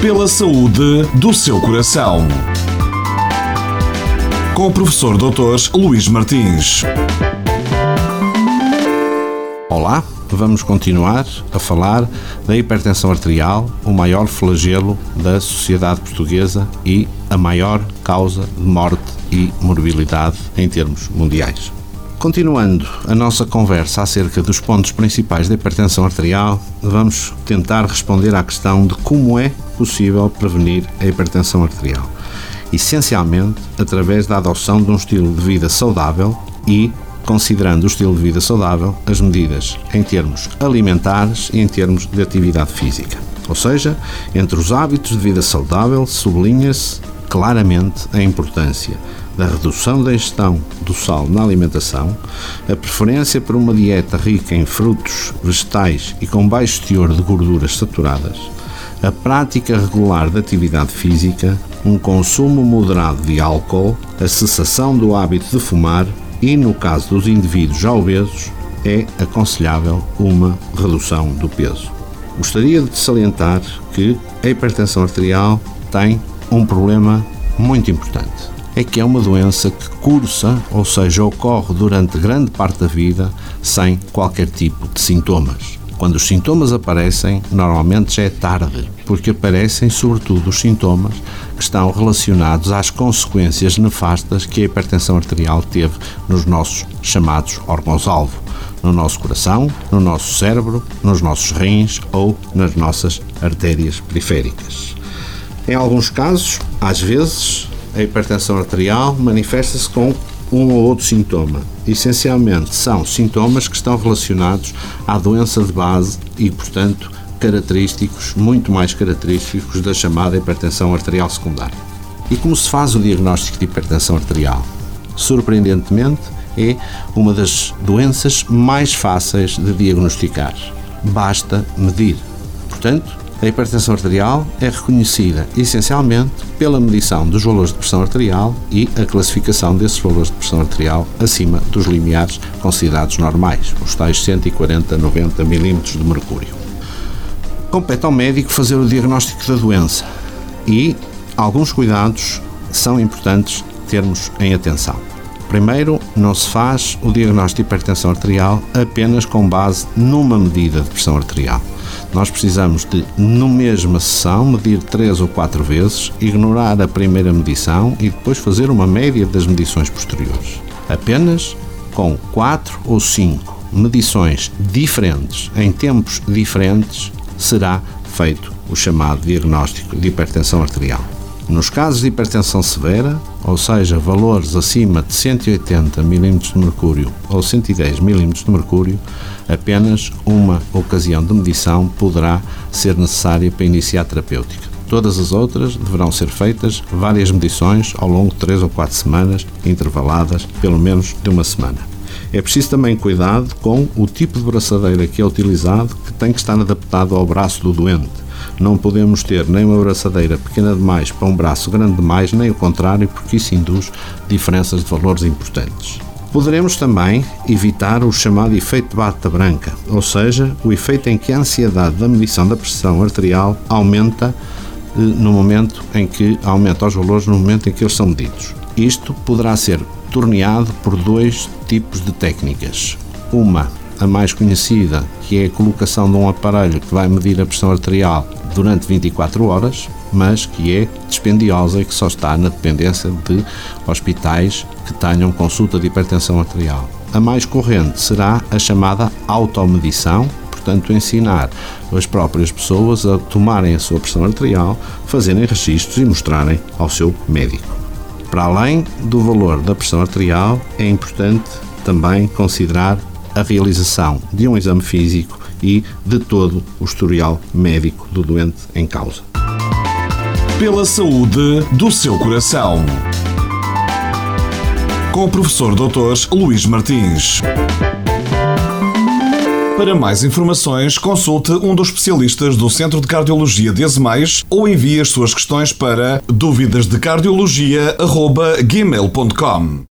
Pela saúde do seu coração. Com o professor Dr. Luís Martins. Olá, vamos continuar a falar da hipertensão arterial, o maior flagelo da sociedade portuguesa e a maior causa de morte e morbilidade em termos mundiais. Continuando a nossa conversa acerca dos pontos principais da hipertensão arterial, vamos tentar responder à questão de como é possível prevenir a hipertensão arterial. Essencialmente através da adoção de um estilo de vida saudável e considerando o estilo de vida saudável as medidas em termos alimentares e em termos de atividade física. Ou seja, entre os hábitos de vida saudável sublinha-se claramente a importância da redução da ingestão do sal na alimentação, a preferência por uma dieta rica em frutos, vegetais e com baixo teor de gorduras saturadas, a prática regular de atividade física, um consumo moderado de álcool, a cessação do hábito de fumar e, no caso dos indivíduos já obesos, é aconselhável uma redução do peso. Gostaria de salientar que a hipertensão arterial tem um problema muito importante é que é uma doença que cursa, ou seja, ocorre durante grande parte da vida sem qualquer tipo de sintomas. Quando os sintomas aparecem, normalmente já é tarde, porque aparecem sobretudo os sintomas que estão relacionados às consequências nefastas que a hipertensão arterial teve nos nossos chamados órgãos-alvo, no nosso coração, no nosso cérebro, nos nossos rins ou nas nossas artérias periféricas. Em alguns casos, às vezes, a hipertensão arterial manifesta-se com um ou outro sintoma. Essencialmente, são sintomas que estão relacionados à doença de base e, portanto, característicos, muito mais característicos da chamada hipertensão arterial secundária. E como se faz o diagnóstico de hipertensão arterial? Surpreendentemente, é uma das doenças mais fáceis de diagnosticar. Basta medir. Portanto, a hipertensão arterial é reconhecida essencialmente pela medição dos valores de pressão arterial e a classificação desses valores de pressão arterial acima dos limiares considerados normais, os tais 140 90 milímetros de mercúrio. Compete ao médico fazer o diagnóstico da doença e alguns cuidados são importantes termos em atenção. Primeiro, não se faz o diagnóstico de hipertensão arterial apenas com base numa medida de pressão arterial. Nós precisamos de, no mesma sessão, medir três ou quatro vezes, ignorar a primeira medição e depois fazer uma média das medições posteriores. Apenas com quatro ou cinco medições diferentes, em tempos diferentes, será feito o chamado diagnóstico de hipertensão arterial. Nos casos de hipertensão severa, ou seja, valores acima de 180 mm de mercúrio ou 110 mm de mercúrio, apenas uma ocasião de medição poderá ser necessária para iniciar a terapêutica. Todas as outras deverão ser feitas várias medições ao longo de 3 ou 4 semanas, intervaladas pelo menos de uma semana. É preciso também cuidado com o tipo de braçadeira que é utilizado, que tem que estar adaptado ao braço do doente não podemos ter nem uma braçadeira pequena demais para um braço grande demais, nem o contrário, porque isso induz diferenças de valores importantes. Poderemos também evitar o chamado efeito de bata branca, ou seja, o efeito em que a ansiedade da medição da pressão arterial aumenta eh, no momento em que aumenta os valores no momento em que eles são medidos. Isto poderá ser torneado por dois tipos de técnicas. Uma, a mais conhecida, que é a colocação de um aparelho que vai medir a pressão arterial durante 24 horas, mas que é dispendiosa e que só está na dependência de hospitais que tenham consulta de hipertensão arterial. A mais corrente será a chamada automedição, portanto, ensinar as próprias pessoas a tomarem a sua pressão arterial, fazerem registros e mostrarem ao seu médico. Para além do valor da pressão arterial, é importante também considerar a realização de um exame físico e de todo o historial médico do doente em causa. Pela saúde do seu coração. Com o professor Dr. Luís Martins. Para mais informações, consulte um dos especialistas do Centro de Cardiologia de Azemais ou envie as suas questões para dúvidasdecardiologia.gmail.com